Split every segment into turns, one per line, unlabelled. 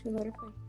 Acho que agora foi.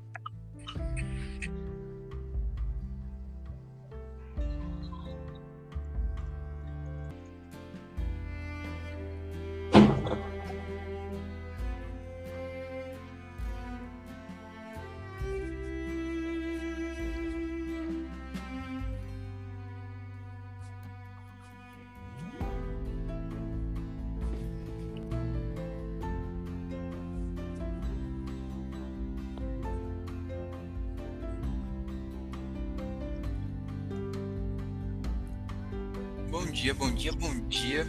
Bom dia, bom dia, bom dia.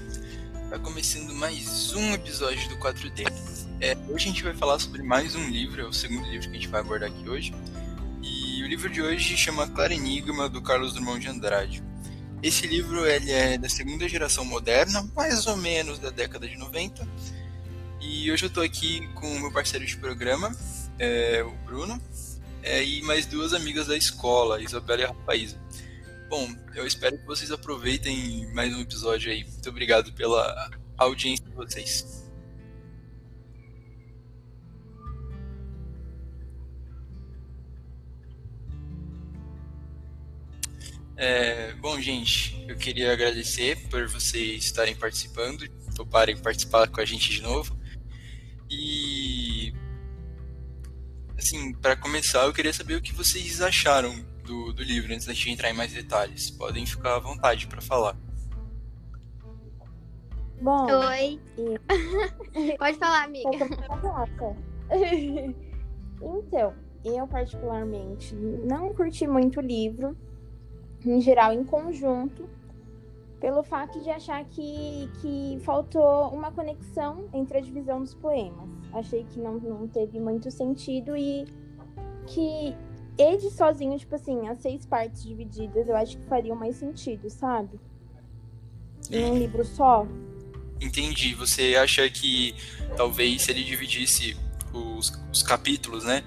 Tá começando mais um episódio do 4D. É, hoje a gente vai falar sobre mais um livro, é o segundo livro que a gente vai abordar aqui hoje. E o livro de hoje chama Claro Enigma, do Carlos Drummond de Andrade. Esse livro ele é da segunda geração moderna, mais ou menos da década de 90. E hoje eu tô aqui com o meu parceiro de programa, é, o Bruno, é, e mais duas amigas da escola, Isabela e a Rafaísa. Bom, eu espero que vocês aproveitem mais um episódio aí. Muito obrigado pela audiência de vocês. É, bom, gente, eu queria agradecer por vocês estarem participando, toparem participar com a gente de novo. E, assim, para começar, eu queria saber o que vocês acharam do, do livro antes da gente entrar em mais detalhes. Podem ficar à vontade para falar.
Bom,
Oi.
e-
Pode falar, amiga.
Então, eu particularmente não curti muito o livro, em geral, em conjunto, pelo fato de achar que, que faltou uma conexão entre a divisão dos poemas. Achei que não, não teve muito sentido e que ele sozinho, tipo assim, as seis partes divididas, eu acho que fariam mais sentido, sabe? Em um livro só.
Entendi. Você acha que talvez se ele dividisse os, os capítulos, né?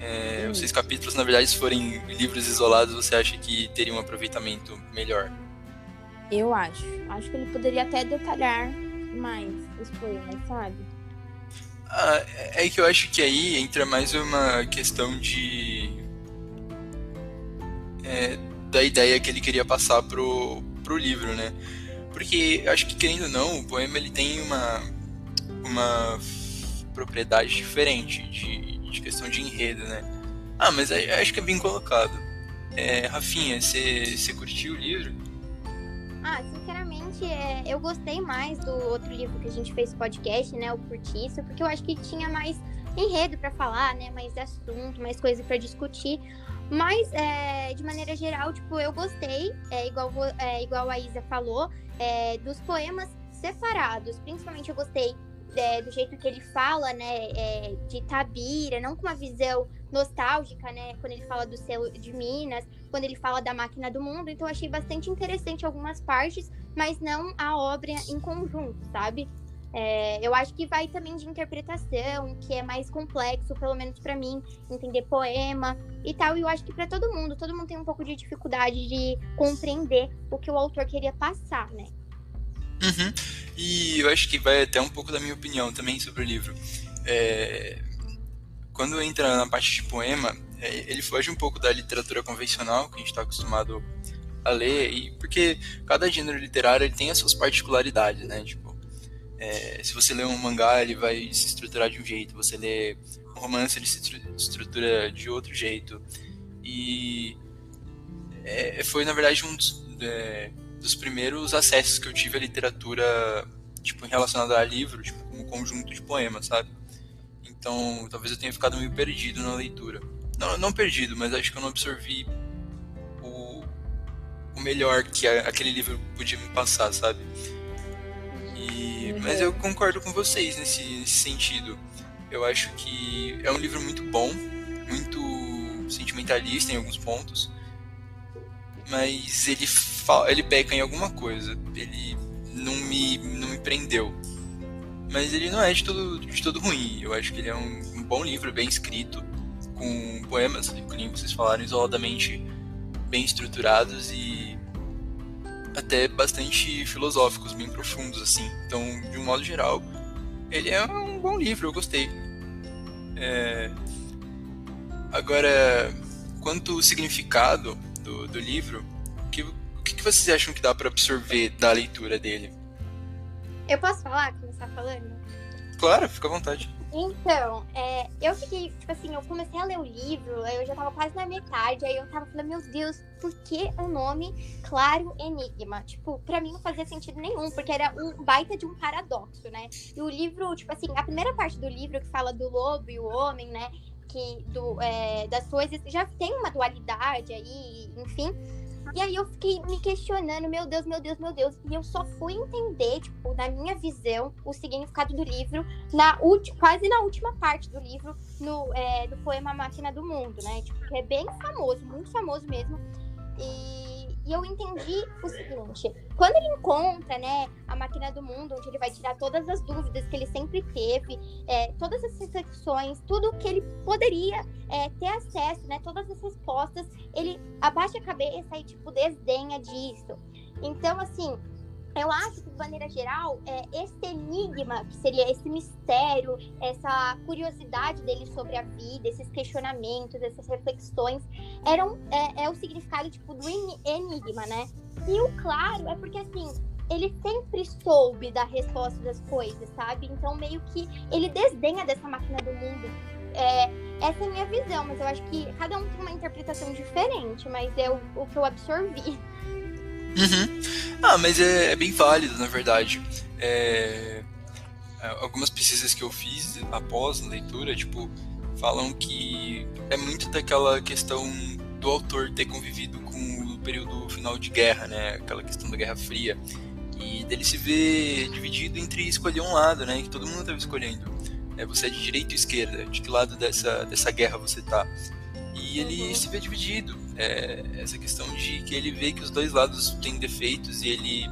É. Os seis capítulos, na verdade, se forem livros isolados, você acha que teria um aproveitamento melhor?
Eu acho. Acho que ele poderia até detalhar mais os poemas, sabe?
Ah, é é que eu acho que aí entra mais uma questão de. É, da ideia que ele queria passar pro, pro livro, né? Porque acho que, querendo ou não, o poema ele tem uma, uma propriedade diferente de, de questão de enredo, né? Ah, mas acho que é bem colocado. É, Rafinha, você curtiu o livro?
Ah, sinceramente, é, eu gostei mais do outro livro que a gente fez podcast, né? O Curtiço, porque eu acho que tinha mais enredo pra falar, né? Mais assunto, mais coisa pra discutir. Mas, é, de maneira geral, tipo, eu gostei, é, igual, é, igual a Isa falou, é, dos poemas separados. Principalmente eu gostei é, do jeito que ele fala, né? é, de Tabira, não com uma visão nostálgica, né? Quando ele fala do selo de Minas, quando ele fala da máquina do mundo. Então, achei bastante interessante algumas partes, mas não a obra em conjunto, sabe? É, eu acho que vai também de interpretação, que é mais complexo, pelo menos pra mim, entender poema e tal. E eu acho que pra todo mundo, todo mundo tem um pouco de dificuldade de compreender o que o autor queria passar, né?
Uhum. E eu acho que vai até um pouco da minha opinião também sobre o livro. É, Quando entra na parte de poema, é, ele foge um pouco da literatura convencional que a gente está acostumado a ler, e porque cada gênero literário ele tem as suas particularidades, né? Tipo, é, se você lê um mangá, ele vai se estruturar de um jeito, você lê um romance, ele se estru- estrutura de outro jeito. E é, foi, na verdade, um dos, é, dos primeiros acessos que eu tive à literatura, tipo, relacionada a livro, tipo, um conjunto de poemas, sabe? Então, talvez eu tenha ficado meio perdido na leitura. Não, não perdido, mas acho que eu não absorvi o, o melhor que a- aquele livro podia me passar, sabe? E,
Uhum.
mas eu concordo com vocês nesse, nesse sentido. Eu acho que é um livro muito bom, muito sentimentalista em alguns pontos, mas ele, ele peca em alguma coisa. Ele não me, não me prendeu. Mas ele não é de todo, de todo ruim. Eu acho que ele é um, um bom livro, bem escrito, com poemas, que nem vocês falaram, isoladamente bem estruturados e até bastante filosóficos, bem profundos, assim. Então, de um modo geral, ele é um bom livro, eu gostei. É, Agora, quanto ao significado do, do livro, o que, o que vocês acham que dá para absorver da leitura dele?
Eu posso falar, começar falando?
Claro, fica à vontade.
Então, é, eu fiquei, tipo assim, eu comecei a ler o livro, eu já tava quase na metade, aí eu tava falando, meu Deus, por que o nome Claro Enigma? Tipo, pra mim não fazia sentido nenhum, porque era um baita de um paradoxo, né? E o livro, tipo assim, a primeira parte do livro que fala do lobo e o homem, né? Que do, é, das coisas, já tem uma dualidade aí, enfim. E aí eu fiquei me questionando, meu Deus, meu Deus, meu Deus. E eu só fui entender, tipo, na minha visão, o significado do livro, na quase na última parte do livro, no, é, do poema Máquina do Mundo, né? Tipo, que é bem famoso, muito famoso mesmo. E e eu entendi o seguinte: quando ele encontra, né, a máquina do mundo, onde ele vai tirar todas as dúvidas que ele sempre teve, é, todas as reflexões, tudo que ele poderia é, ter acesso, né, todas as respostas, ele abaixa a cabeça e, tipo, desdenha disso. Então, assim, eu acho que, de maneira geral, é, esse enigma, que seria esse mistério, essa curiosidade dele sobre a vida, esses questionamentos, essas reflexões, eram, é, é o significado tipo, do enigma, né? E o claro é porque, assim, ele sempre soube da resposta das coisas, sabe? Então, meio que ele desdenha dessa máquina do mundo. É, essa é a minha visão, mas eu acho que cada um tem uma interpretação diferente, mas é o, o que eu absorvi.
Uhum. Ah, mas é, é, bem válido, na verdade. É, é, algumas pesquisas que eu fiz após a leitura, tipo, falam que é muito daquela questão do autor ter convivido com o período final de guerra, né? Aquela questão da Guerra Fria. E dele se ver dividido entre escolher um lado, né? Que todo mundo estava escolhendo. É, você é de direita ou esquerda? De que lado dessa, dessa guerra você tá? E ele se vê dividido é, essa questão de que ele vê que os dois lados têm defeitos e ele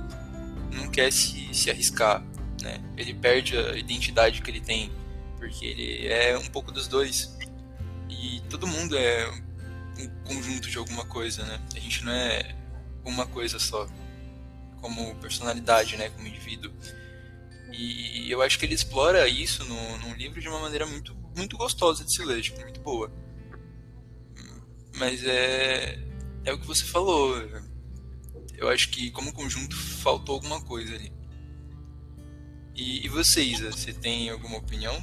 não quer se, se arriscar, né? Ele perde a identidade que ele tem, porque ele é um pouco dos dois. E todo mundo é um conjunto de alguma coisa, né? A gente não é uma coisa só, como personalidade, né? Como indivíduo. E eu acho que ele explora isso no, livro de uma maneira muito, muito gostosa de se ler, tipo, muito boa. Mas é, é o que você falou. Eu acho que como conjunto faltou alguma coisa ali. E, e você, Isa, você tem alguma opinião?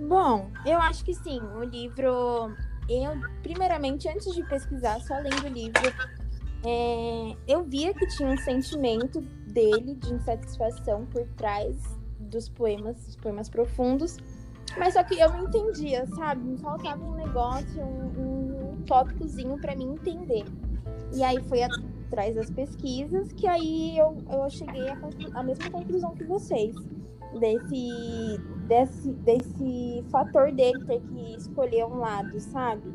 Bom, eu acho que sim. O livro. Eu, primeiramente, antes de pesquisar, só lendo o livro, é, eu via que tinha um sentimento dele de insatisfação por trás dos poemas, dos poemas profundos. Mas só que eu não entendia, sabe? Me faltava um negócio, um, um tópicozinho para mim entender. E aí foi atrás das pesquisas que aí eu, eu cheguei à, mesma conclusão que vocês. Desse, desse, desse fator dele ter que escolher um lado, sabe?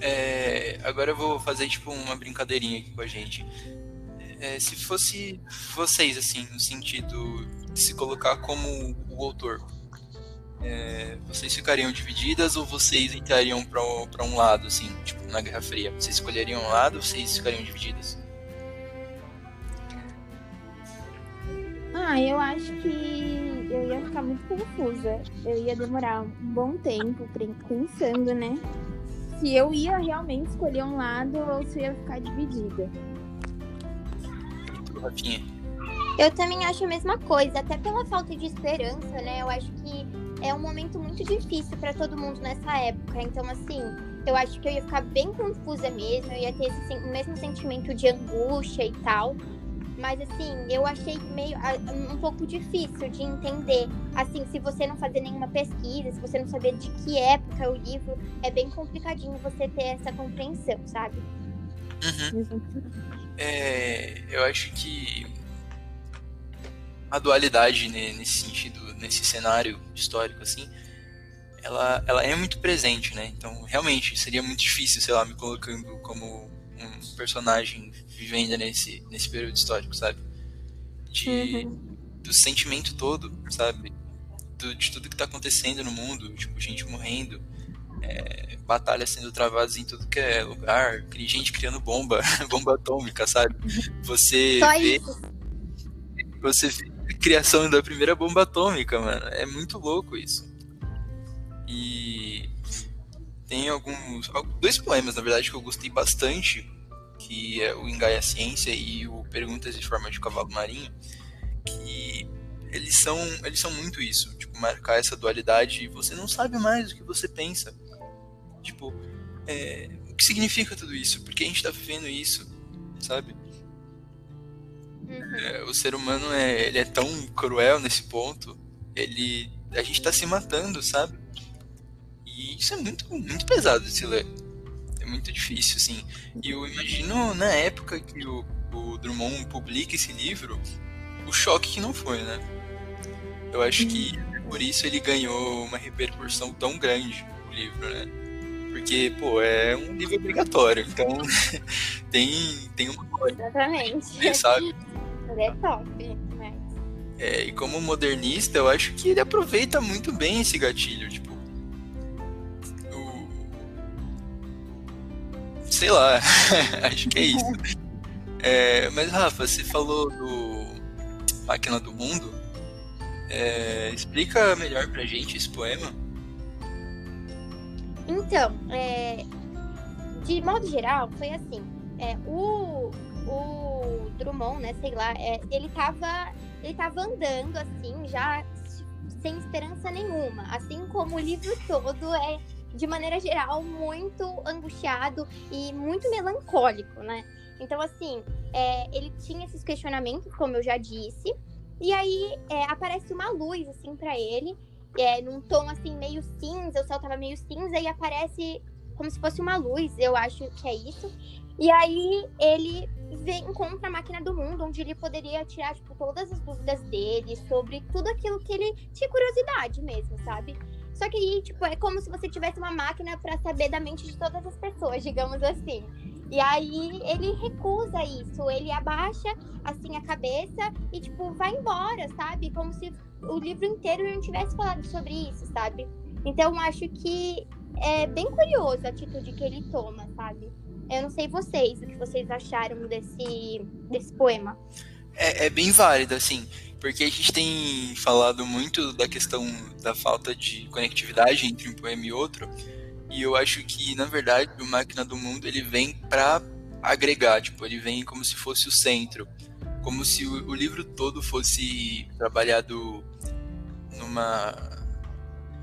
É, agora eu vou fazer tipo uma brincadeirinha aqui com a gente. É, se fosse vocês, assim, no sentido de se colocar como o autor, é, vocês ficariam divididas ou vocês entrariam para um lado, assim, tipo, na Guerra Fria? Vocês escolheriam um lado ou vocês ficariam divididas?
Ah, eu acho que eu ia ficar muito confusa. Eu ia demorar um bom tempo pensando, né? Se eu ia realmente escolher um lado ou se eu ia ficar dividida.
E tu, Rafinha?
Eu também acho a mesma coisa, até pela falta de esperança, né? Eu acho que é um momento muito difícil para todo mundo nessa época. Então, assim, eu acho que eu ia ficar bem confusa mesmo, eu ia ter esse o mesmo sentimento de angústia e tal. Mas assim, eu achei meio um pouco difícil de entender. Assim, se você não fazer nenhuma pesquisa, se você não saber de que época é o livro, é bem complicadinho você ter essa compreensão, sabe?
Uhum. É, eu acho que a dualidade nesse sentido, nesse cenário histórico, assim, ela, ela é muito presente, né? Então, realmente, seria muito difícil, sei lá, me colocando como um personagem vivendo nesse, nesse período histórico, sabe? De, uhum. Do sentimento todo, sabe? Do, de tudo que tá acontecendo no mundo, tipo, gente morrendo, é, batalhas sendo travadas em tudo que é lugar, gente criando bomba, bomba atômica, sabe? Uhum. Você Só vê... Isso. Você vê criação da primeira bomba atômica, mano. É muito louco isso. E tem alguns. Dois poemas, na verdade, que eu gostei bastante, que é o Engaia Ciência e o Perguntas de Forma de Cavalo Marinho, que eles são, eles são muito isso, tipo, marcar essa dualidade e você não sabe mais o que você pensa. Tipo, é, o que significa tudo isso? Por que a gente tá vivendo isso? Sabe?
Uhum.
É, o ser humano é, ele é tão cruel nesse ponto, ele a gente tá se matando, sabe? E isso é muito, muito pesado de se ler. É muito difícil, assim. E eu imagino na época que o, o Drummond publica esse livro, o choque que não foi, né? Eu acho que por isso ele ganhou uma repercussão tão grande, o livro, né? Porque, pô, é um livro obrigatório, então tem, tem uma coisa,
Exatamente.
sabe?
Ele é top. Mas...
É, e como modernista, eu acho que ele aproveita muito bem esse gatilho, tipo. O... Sei lá, acho que é isso. É, mas, Rafa, você falou do Máquina do Mundo. É, explica melhor pra gente esse poema.
Então, é, de modo geral, foi assim. É, o, o Drummond, né, sei lá, é, ele tava ele tava andando assim, já sem esperança nenhuma. Assim como o livro todo é, de maneira geral, muito angustiado e muito melancólico, né? Então, assim, é, ele tinha esses questionamentos, como eu já disse, e aí é, aparece uma luz, assim, para ele, é, num tom, assim, meio cinza, o céu tava meio cinza, e aparece como se fosse uma luz, eu acho que é isso. E aí ele vê, encontra a máquina do mundo, onde ele poderia tirar, tipo, todas as dúvidas dele sobre tudo aquilo que ele tinha curiosidade mesmo, sabe? Só que aí, tipo, é como se você tivesse uma máquina para saber da mente de todas as pessoas, digamos assim. E aí ele recusa isso, ele abaixa assim a cabeça e tipo vai embora, sabe? Como se o livro inteiro não tivesse falado sobre isso, sabe? Então acho que é bem curioso a atitude que ele toma, sabe? Eu não sei vocês, o que vocês acharam desse, desse poema.
É, é bem válido, assim, porque a gente tem falado muito da questão da falta de conectividade entre um poema e outro, e eu acho que, na verdade, o Máquina do Mundo ele vem para agregar, tipo, ele vem como se fosse o centro, como se o, o livro todo fosse trabalhado numa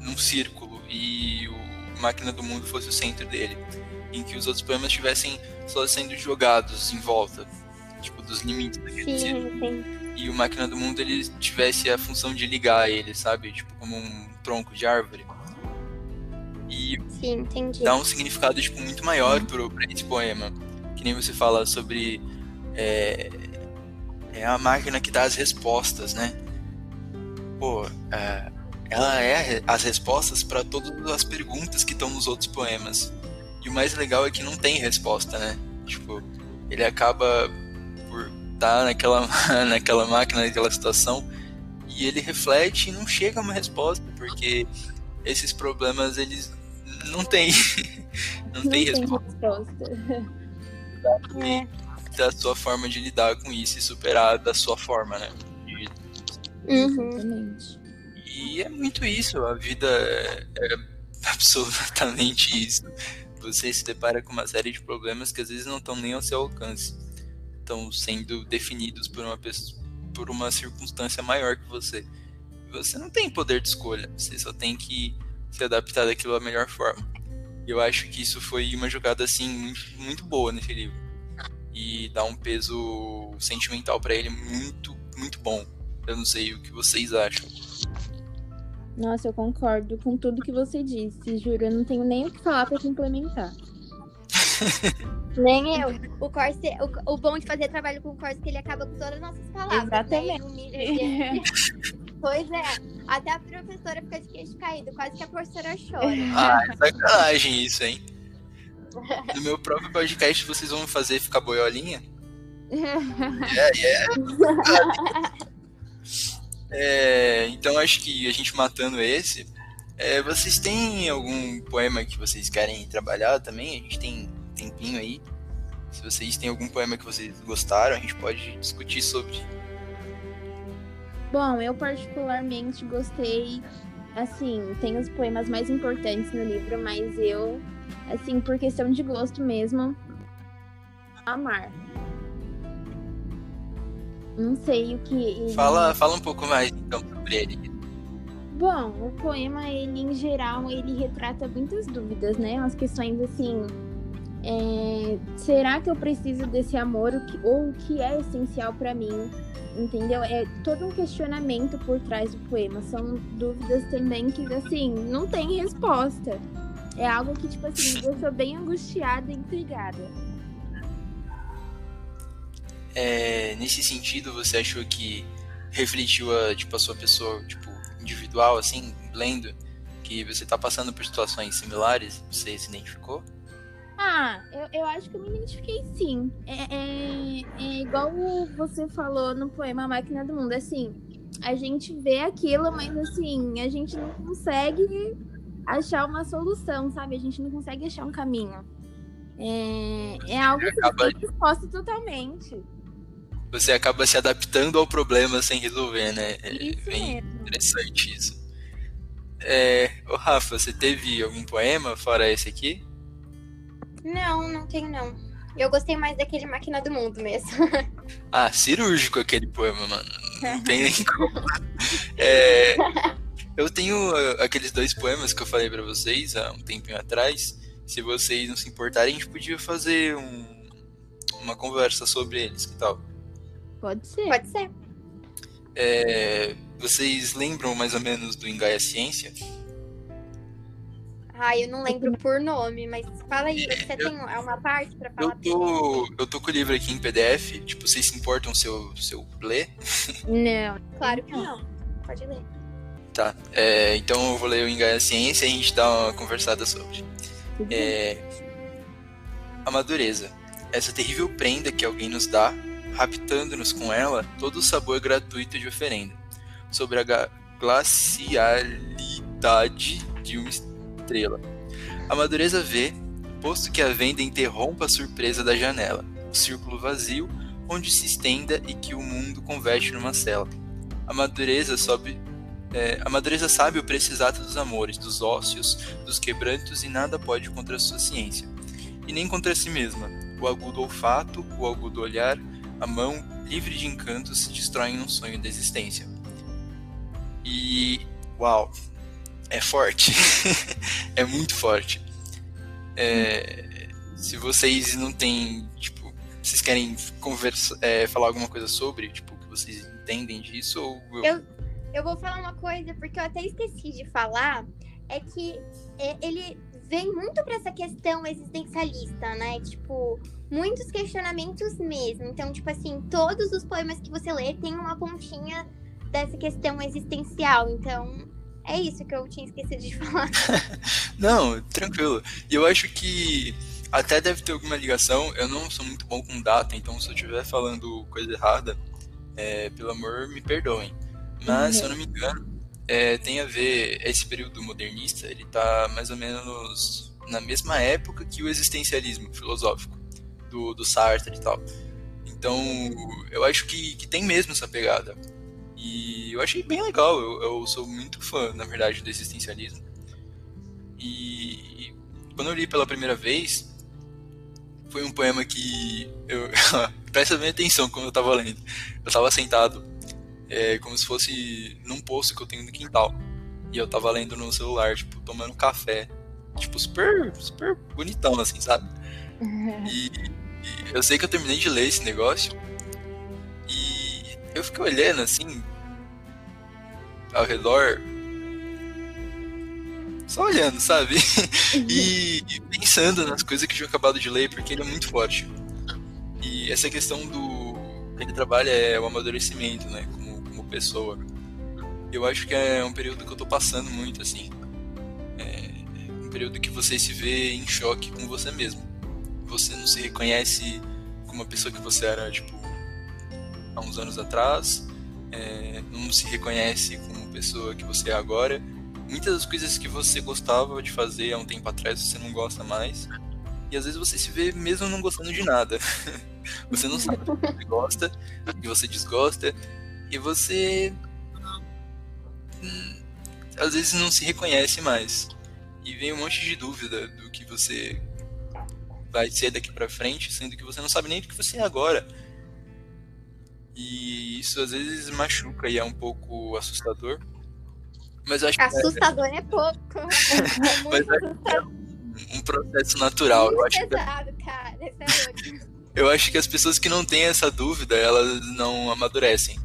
num círculo e o Máquina do Mundo fosse o centro dele em que os outros poemas estivessem só sendo jogados em volta, tipo, dos limites daquele
Sim,
círculo.
sim.
E o Máquina do Mundo ele tivesse a função de ligar ele, sabe? Tipo, como um tronco de árvore. E
Sim, entendi.
dá um significado tipo, muito maior pro, pra esse poema. Que nem você fala sobre. É, é a máquina que dá as respostas, né? Pô, é, ela é as respostas para todas as perguntas que estão nos outros poemas. E o mais legal é que não tem resposta, né? Tipo, ele acaba por estar naquela, naquela máquina, naquela situação, e ele reflete e não chega a uma resposta, porque esses problemas eles não têm. não,
Não
tem
tem
resposta
resposta.
É.
da sua forma de lidar com isso e superar da sua forma, né? de
Uhum.
Exatamente.
E é muito isso, a vida é, é absolutamente isso. Você se depara com uma série de problemas que às vezes não estão nem ao seu alcance. Estão sendo definidos por uma pessoa, por uma circunstância maior que você. Você não tem poder de escolha, você só tem que se adaptar daquilo da melhor forma. E eu acho que isso foi uma jogada assim muito, muito boa nesse livro. E dá um peso sentimental para ele muito, muito bom. Eu não sei o que vocês acham.
Nossa, eu concordo com tudo que você disse. Juro, eu não tenho nem o que falar pra complementar.
Nem eu. O Corse, o, o bom de fazer trabalho com o Corse é que ele acaba com todas as nossas palavras.
Exatamente.
Né? A gente. pois é. Até a professora fica de queixo caído. Quase que a professora chora.
Ah, é sacanagem isso, hein? No meu próprio podcast vocês vão fazer ficar boiolinha? É, é. É, então acho que a gente matando esse. é, vocês têm algum poema que vocês querem trabalhar também? A gente tem tempinho aí. Se vocês têm algum poema que vocês gostaram, a gente pode discutir sobre.
Bom, eu particularmente gostei assim, tem os poemas mais importantes no livro, mas eu, assim, por questão de gosto mesmo, amar. Não sei o que.
Fala, fala um pouco mais então sobre ele.
Bom, o poema, ele em geral, ele retrata muitas dúvidas, né? As questões assim. É, será que eu preciso desse amor ou o que é essencial para mim? Entendeu? É todo um questionamento por trás do poema. São dúvidas também que, assim, não tem resposta. É algo que, tipo assim, eu sou bem angustiada e intrigada.
É, nesse sentido, você achou que refletiu a, tipo, a sua pessoa tipo, individual, assim, lendo, que você está passando por situações similares? Você se identificou?
Ah, eu, eu acho que eu me identifiquei sim. É, é, é igual você falou no poema Máquina do Mundo, assim, a gente vê aquilo, mas assim, a gente não consegue achar uma solução, sabe? A gente não consegue achar um caminho. É, é algo que acaba... eu disposto totalmente
você acaba se adaptando ao problema sem resolver, né?
É isso bem
mesmo. interessante isso. É, ô Rafa, você teve algum poema fora esse aqui?
Não, não tenho não. Eu gostei mais daquele Máquina do Mundo mesmo.
ah, cirúrgico aquele poema, mano. Não tem nem como. É, eu tenho uh, aqueles dois poemas que eu falei para vocês há um tempinho atrás. Se vocês não se importarem, a gente podia fazer um, uma conversa sobre eles, que tal?
Pode ser.
Pode ser.
É, vocês lembram mais ou menos do Engaia Ciência?
Ah, eu não lembro por nome, mas fala aí, é, você eu, tem uma parte para falar?
Eu tô, eu tô com o livro aqui em PDF, tipo, vocês se importam se eu, se eu ler?
Não.
Claro que não. Pode ler.
Tá, é, então eu vou ler o Engaia Ciência e a gente dá uma conversada sobre. É, Amadureza. Essa terrível prenda que alguém nos dá raptando-nos com ela todo o sabor gratuito de oferenda, sobre a glacialidade de uma estrela. A madureza vê, posto que a venda interrompa a surpresa da janela, o círculo vazio onde se estenda e que o mundo converte numa cela. A madureza sobe é, a madureza sabe o preço exato dos amores, dos ócios, dos quebrantos e nada pode contra a sua ciência. E nem contra si mesma. O agudo olfato, o agudo olhar, a mão, livre de encantos, se destrói em um sonho da existência. E. Uau! É forte. é muito forte. É, se vocês não têm. Tipo, vocês querem conversa, é, falar alguma coisa sobre, tipo, que vocês entendem disso? Ou
eu... eu, eu vou falar uma coisa, porque eu até esqueci de falar. É que é, ele vem muito para essa questão existencialista, né? Tipo, muitos questionamentos mesmo. Então, tipo assim, todos os poemas que você lê tem uma pontinha dessa questão existencial. Então, é isso que eu tinha esquecido de falar.
não, tranquilo. E eu acho que até deve ter alguma ligação. Eu não sou muito bom com data, então se eu estiver falando coisa errada, é, pelo amor, me perdoem. Mas, uhum. se eu não me engano, é, tem a ver, esse período modernista, ele tá mais ou menos na mesma época que o existencialismo filosófico do, do Sartre e tal. Então, eu acho que, que tem mesmo essa pegada. E eu achei bem legal, eu, eu sou muito fã, na verdade, do existencialismo. E, e quando eu li pela primeira vez, foi um poema que eu presta bem atenção quando eu tava lendo. Eu tava sentado é, como se fosse num poço que eu tenho no quintal. E eu tava lendo no celular, tipo, tomando café. Tipo, super, super bonitão, assim, sabe? E, e, eu sei que eu terminei de ler esse negócio. E eu fiquei olhando, assim, ao redor. Só olhando, sabe? e, e pensando nas coisas que eu tinha acabado de ler, porque ele é muito forte. E essa questão do. que ele trabalha é o amadurecimento, né? Pessoa. Eu acho que é um período que eu tô passando muito, assim. É um período que você se vê em choque com você mesmo. Você não se reconhece como a pessoa que você era, tipo, há uns anos atrás. É, não se reconhece como a pessoa que você é agora. Muitas das coisas que você gostava de fazer há um tempo atrás você não gosta mais. E às vezes você se vê mesmo não gostando de nada. você não sabe o que você gosta, o que você desgosta. E você. Hum, às vezes não se reconhece mais. E vem um monte de dúvida do que você vai ser daqui para frente, sendo que você não sabe nem do que você é agora. E isso às vezes machuca e é um pouco assustador. Mas acho que
assustador é, é pouco. É muito
assustador. É um processo natural.
Muito
eu acho
pesado, que... cara. É.
Eu acho que as pessoas que não têm essa dúvida, elas não amadurecem.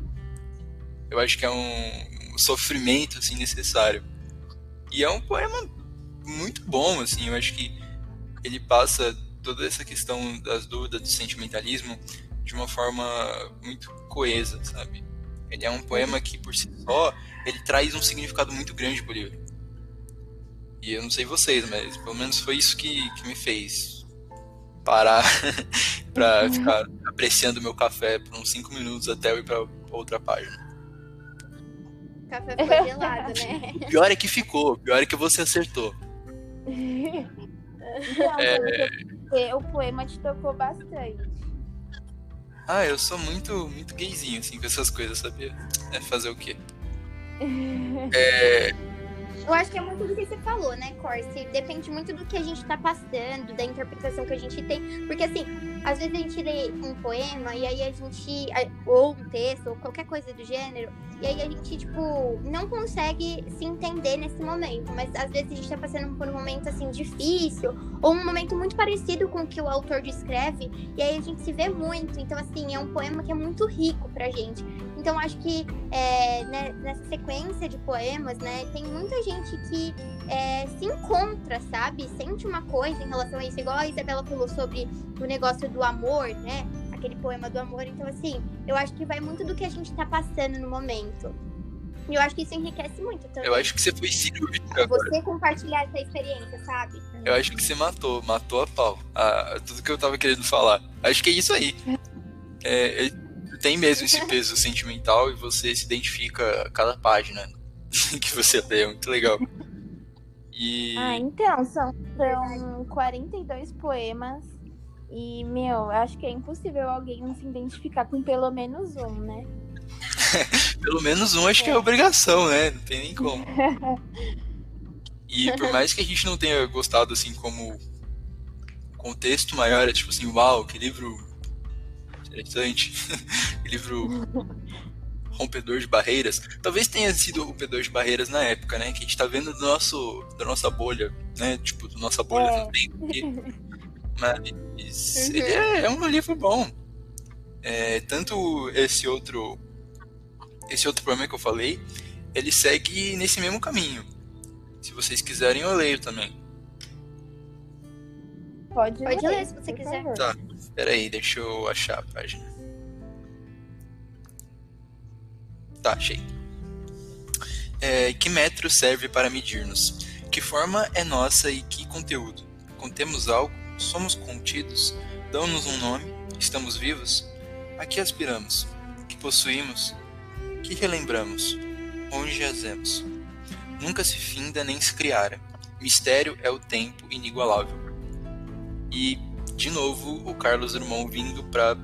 Eu acho que é um sofrimento assim necessário. E é um poema muito bom, assim. Eu acho que ele passa toda essa questão das dúvidas do sentimentalismo de uma forma muito coesa, sabe? Ele é um poema que por si só ele traz um significado muito grande pro livro. E eu não sei vocês, mas pelo menos foi isso que, que me fez parar para uhum. ficar apreciando meu café por uns 5 minutos até eu ir para outra página.
O café foi gelado, né?
O pior é que ficou, o pior é que você acertou.
Não, é... o poema te tocou bastante.
Ah, eu sou muito, muito gayzinho, assim, com essas coisas, sabia? É fazer o quê?
é, eu acho que é muito do que você falou, né, Corsi? Depende muito do que a gente tá passando, da interpretação que a gente tem. Porque, assim, às vezes a gente lê um poema e aí a gente. Ou um texto, ou qualquer coisa do gênero, e aí a gente, tipo, não consegue se entender nesse momento. Mas às vezes a gente tá passando por um momento, assim, difícil, ou um momento muito parecido com o que o autor descreve, e aí a gente se vê muito. Então, assim, é um poema que é muito rico pra gente. Então, acho que é, né, nessa sequência de poemas, né, tem muita gente que é, se encontra, sabe? Sente uma coisa em relação a isso, igual a Isabela falou sobre o negócio do amor, né? Aquele poema do amor. Então, assim, eu acho que vai muito do que a gente tá passando no momento. E eu acho que isso enriquece muito também.
Eu acho que você foi cirúrgica.
Você compartilhar essa experiência, sabe?
Eu acho que você matou, matou a pau. Ah, tudo que eu tava querendo falar. Acho que é isso aí. É, é tem mesmo esse peso sentimental e você se identifica a cada página que você lê. É muito legal.
E... Ah, então, são, são 42 poemas. E, meu, acho que é impossível alguém não se identificar com pelo menos um, né?
pelo menos um, acho é. que é obrigação, né? Não tem nem como. e por mais que a gente não tenha gostado, assim, como contexto maior, é tipo assim, uau, que livro interessante. livro rompedor de barreiras. Talvez tenha sido rompedor de barreiras na época, né? Que a gente tá vendo do nosso, da nossa bolha, né? Tipo, da nossa bolha é. do tempo. Mas uhum. ele é, é, um livro bom. É, tanto esse outro esse outro problema que eu falei, ele segue nesse mesmo caminho. Se vocês quiserem, eu leio também.
Pode, Pode ler, ler se você quiser.
Tá. Pera aí, deixa eu achar a página. Tá, achei. É, que metro serve para medir-nos? Que forma é nossa e que conteúdo? Contemos algo? Somos contidos? Dão-nos um nome? Estamos vivos? A que aspiramos? Que possuímos? Que relembramos? Onde jazemos? Nunca se finda nem se criara. Mistério é o tempo inigualável. E de novo, o Carlos Drummond vindo para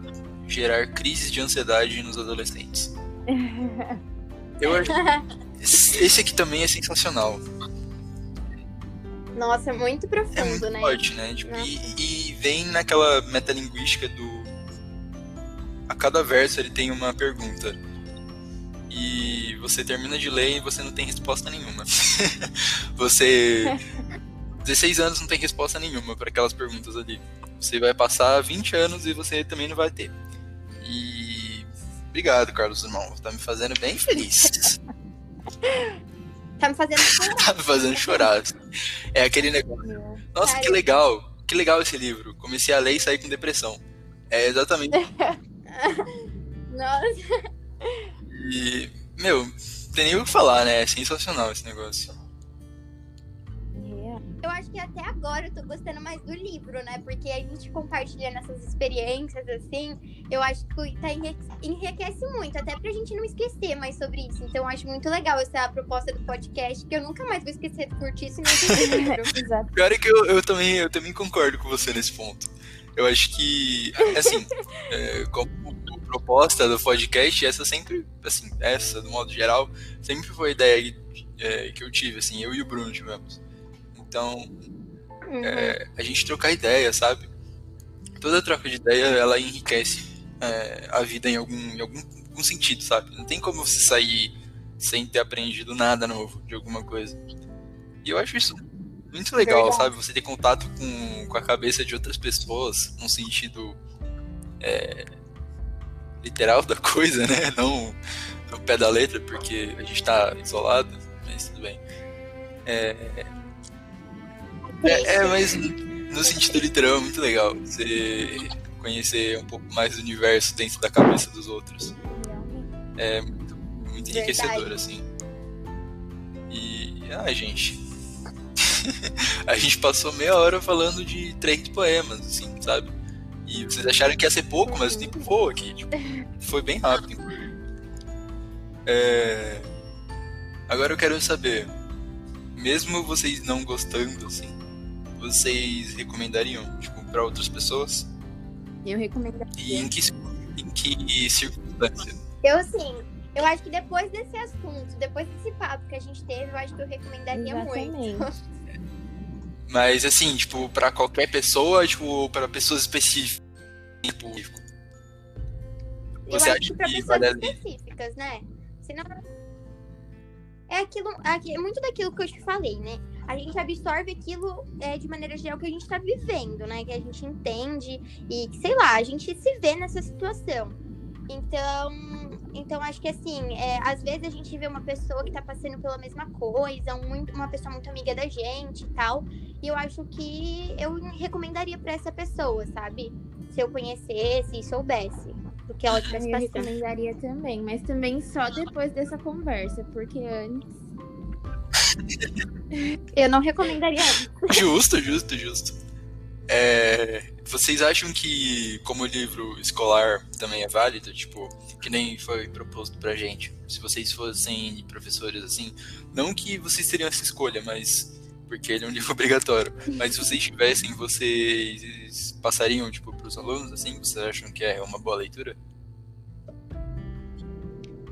gerar crises de ansiedade nos adolescentes. Eu acho esse aqui também é sensacional.
Nossa, é muito profundo, é
muito
né?
Forte, né? Tipo, e, e, vem naquela metalinguística do. A cada verso ele tem uma pergunta. E você termina de ler e você não tem resposta nenhuma. você. 16 anos não tem resposta nenhuma para aquelas perguntas ali. Você vai passar 20 anos e você também não vai ter. E obrigado, Carlos Irmão. Tá me fazendo bem feliz.
tá me fazendo chorar.
tá me fazendo chorar. É aquele negócio. Nossa, que legal. Que legal esse livro. Comecei a ler e saí com depressão. É exatamente.
Nossa.
E, meu, tem nem o que falar, né? É sensacional esse negócio
acho que até agora eu tô gostando mais do livro, né? Porque a gente compartilhando essas experiências, assim, eu acho que tá enriquece muito, até pra gente não esquecer mais sobre isso. Então, eu acho muito legal essa proposta do podcast, que eu nunca mais vou esquecer do Curtiço e nem livro.
Exato. Pior é que eu, eu, também, eu também concordo com você nesse ponto. Eu acho que, assim, é, como proposta do podcast, essa sempre assim, essa, do modo geral, sempre foi a ideia é, que eu tive, assim, eu e o Bruno tivemos. Então, uhum. é, a gente trocar ideia, sabe? Toda troca de ideia, ela enriquece é, a vida em algum, em algum, algum sentido, sabe? Não tem como você sair sem ter aprendido nada novo de alguma coisa. E eu acho isso muito legal, Verdade. sabe? Você ter contato com, com a cabeça de outras pessoas, num sentido é, literal da coisa, né? Não no pé da letra, porque a gente tá isolado, mas tudo bem. É, é, é, mas no sentido literal é muito legal você conhecer um pouco mais do universo dentro da cabeça dos outros. É muito, muito enriquecedor, assim. E, ah, gente. a gente passou meia hora falando de três poemas, assim, sabe? E vocês acharam que ia ser pouco, mas o tempo voa aqui. Tipo, foi bem rápido. É... Agora eu quero saber, mesmo vocês não gostando, assim, vocês recomendariam, tipo, para outras pessoas?
Eu recomendaria.
E em que, em que circunstância?
Eu, assim, eu acho que depois desse assunto, depois desse papo que a gente teve, eu acho que eu recomendaria Exatamente. muito.
Mas assim, tipo, para qualquer pessoa, tipo, para pessoas específicas. Tipo,
você acha que, pra que pessoas específicas, né? Senão... É aquilo, é muito daquilo que eu te falei, né? A gente absorve aquilo é, de maneira geral que a gente está vivendo, né? Que a gente entende e, sei lá, a gente se vê nessa situação. Então, então acho que assim, é, às vezes a gente vê uma pessoa que tá passando pela mesma coisa, um, uma pessoa muito amiga da gente e tal. E eu acho que eu recomendaria para essa pessoa, sabe? Se eu conhecesse e soubesse do que ela tivesse
passando. Eu recomendaria também, mas também só depois dessa conversa, porque antes.
Eu não recomendaria.
Justo, justo, justo. É, vocês acham que, como livro escolar também é válido? Tipo, que nem foi proposto pra gente. Se vocês fossem professores assim, não que vocês teriam essa escolha, mas porque ele é um livro obrigatório. Mas se vocês tivessem, vocês passariam, tipo, pros alunos, assim? Vocês acham que é uma boa leitura?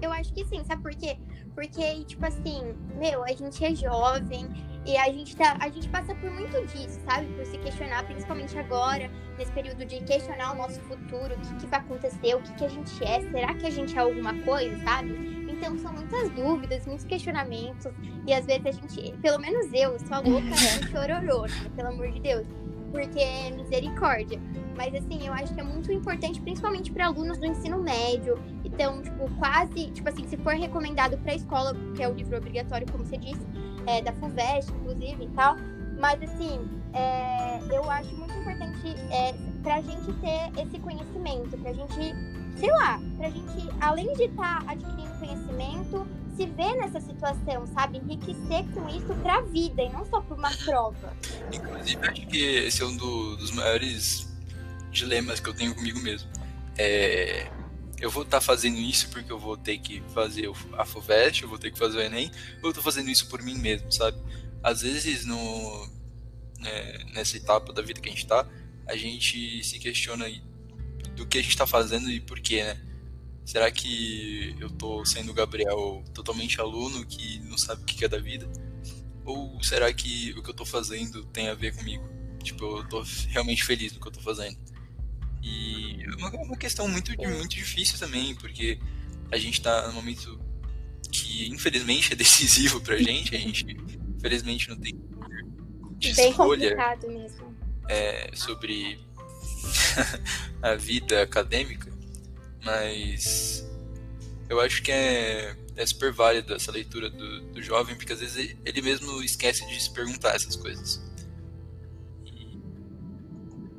Eu acho que sim, sabe por quê? Porque, tipo assim, meu, a gente é jovem e a gente, tá, a gente passa por muito disso, sabe? Por se questionar, principalmente agora, nesse período de questionar o nosso futuro, o que, que vai acontecer, o que, que a gente é, será que a gente é alguma coisa, sabe? Então são muitas dúvidas, muitos questionamentos, e às vezes a gente, pelo menos eu, sou louca de chororô, né? pelo amor de Deus, porque é misericórdia. Mas assim, eu acho que é muito importante, principalmente para alunos do ensino médio. Então, tipo, quase, tipo assim, se for recomendado para a escola, que é o livro obrigatório, como você disse, é, da FUVEST, inclusive e tal. Mas assim, é, eu acho muito importante é, para a gente ter esse conhecimento, para a gente, sei lá, para a gente, além de estar tá adquirindo conhecimento, se ver nessa situação, sabe? Enriquecer com isso para a vida e não só para uma prova.
Inclusive, acho que esse é um do, dos maiores dilemas que eu tenho comigo mesmo. É, eu vou estar tá fazendo isso porque eu vou ter que fazer a FUVEST, eu vou ter que fazer o Enem, ou eu estou fazendo isso por mim mesmo, sabe? Às vezes, no, né, nessa etapa da vida que a gente está, a gente se questiona do que a gente está fazendo e por quê, né? Será que eu estou sendo o Gabriel totalmente aluno que não sabe o que é da vida? Ou será que o que eu estou fazendo tem a ver comigo? Tipo, eu estou realmente feliz no que eu estou fazendo? E é uma, uma questão muito, muito difícil também, porque a gente está num momento que infelizmente é decisivo pra gente, a gente infelizmente não tem
escolha mesmo.
É, sobre a vida acadêmica, mas eu acho que é, é super válido essa leitura do, do jovem, porque às vezes ele mesmo esquece de se perguntar essas coisas.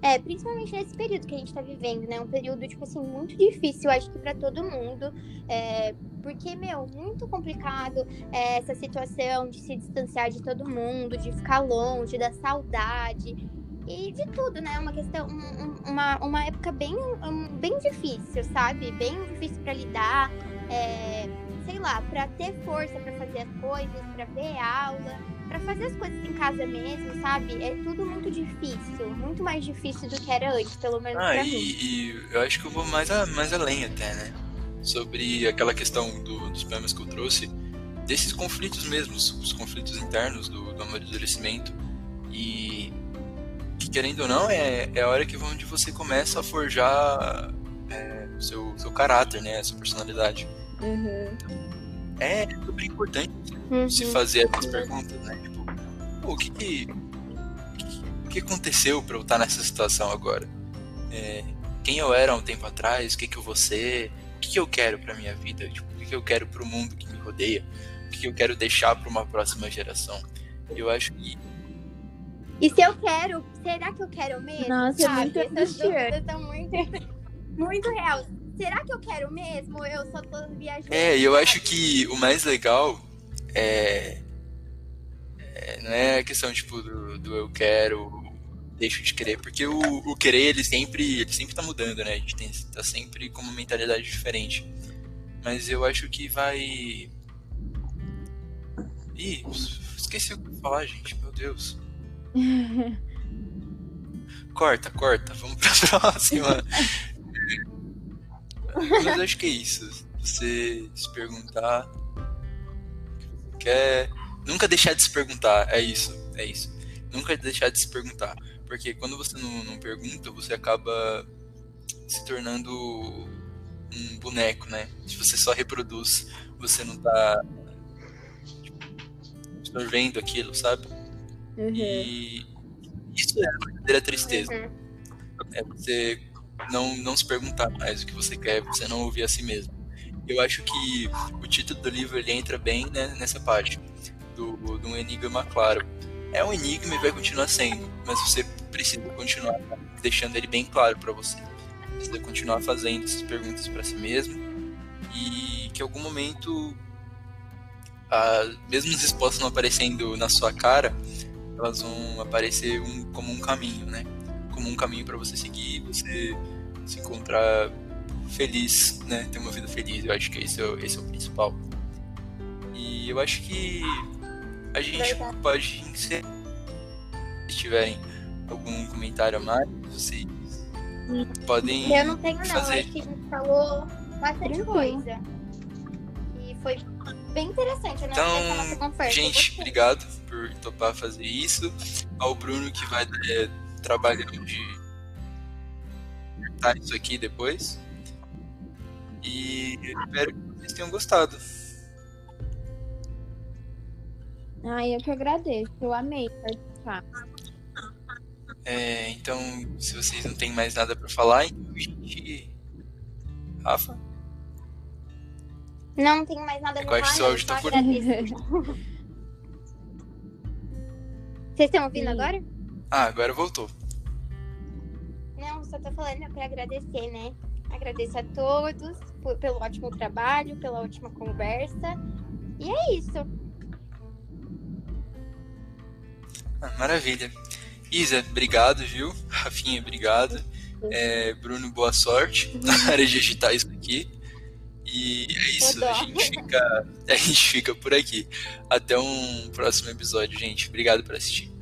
É, principalmente nesse período que a gente tá vivendo, né? Um período, tipo assim, muito difícil, acho que para todo mundo. É, porque, meu, muito complicado é, essa situação de se distanciar de todo mundo, de ficar longe, da saudade e de tudo, né? Uma questão, um, uma, uma época bem, um, bem difícil, sabe? Bem difícil para lidar, é, sei lá, para ter força para fazer as coisas, para ver aula para fazer as coisas em casa mesmo, sabe? É tudo muito difícil, muito mais difícil do que era antes, pelo menos
ah,
pra
e,
mim.
E eu acho que eu vou mais, a, mais além até, né? sobre aquela questão do, dos poemas que eu trouxe, desses conflitos mesmos, os conflitos internos do, do amadurecimento. E querendo ou não, é, é a hora que onde você começa a forjar é, seu, seu caráter, né? Sua personalidade.
Uhum.
É super importante
Uhum.
se fazer essas perguntas, né? Tipo, o que que, o que aconteceu para eu estar nessa situação agora? É, quem eu era há um tempo atrás? O que que eu vou ser? O que que eu quero para minha vida? Tipo, o que que eu quero para o mundo que me rodeia? O que que eu quero deixar para uma próxima geração? Eu acho que
E se eu quero, será que eu quero mesmo?
Nossa,
Sabe?
muito
Essas dúvidas são muito, muito real. Será que eu quero mesmo? Eu só tô viajando.
É, eu acho que o mais legal é, é- não é a questão tipo do, do eu quero, deixo de querer, porque o, o querer ele sempre ele sempre tá mudando, né? A gente tem, tá sempre com uma mentalidade diferente. Mas eu acho que vai Ih, esqueci o que eu ia falar, gente. Meu Deus. Corta, corta. Vamos pra próxima. Mas acho que é isso. Você se perguntar quer. Nunca deixar de se perguntar. É isso. É isso. Nunca deixar de se perguntar. Porque quando você não, não pergunta, você acaba se tornando um boneco, né? Se você só reproduz, você não tá absorvendo aquilo, sabe?
Uhum.
E isso é a verdadeira tristeza.
Uhum.
É você não, não se perguntar mais o que você quer, você não ouvir a si mesmo. Eu acho que o título do livro ele entra bem né, nessa parte do, do um enigma claro. É um enigma e vai continuar sendo, mas você precisa continuar deixando ele bem claro para você. Precisa continuar fazendo essas perguntas para si mesmo e que em algum momento, ah, mesmo as respostas não aparecendo na sua cara, elas vão aparecer um, como um caminho, né? Como um caminho para você seguir, você se encontrar feliz, né? Ter uma vida feliz. Eu acho que esse é, o- esse é o principal. E eu acho que a gente
Verdade.
pode encerrar. Se tiverem algum comentário a mais, vocês podem
Eu não tenho, não.
fazer.
Acho que a gente falou bastante coisa. E foi bem interessante, né?
Então. Gente, obrigado por topar fazer isso. Ao Bruno que vai é, trabalhando de cortar isso aqui depois. E espero que vocês tenham gostado.
Ai, eu que agradeço. Eu amei participar.
É, então, se vocês não têm mais nada pra falar, então a gente. Rafa?
Não, não tenho mais nada a
Eu acho que seu
falar,
áudio tá
só
por-.
Vocês estão ouvindo
Sim.
agora?
Ah, agora voltou.
Não, só tô falando pra agradecer, né? Agradeço a todos por- pelo ótimo trabalho, pela ótima conversa. E é isso.
Ah, maravilha. Isa, obrigado, viu? Rafinha, obrigado. É, Bruno, boa sorte na área de agitar isso aqui. E é isso, a gente, fica, a gente fica por aqui. Até um próximo episódio, gente. Obrigado por assistir.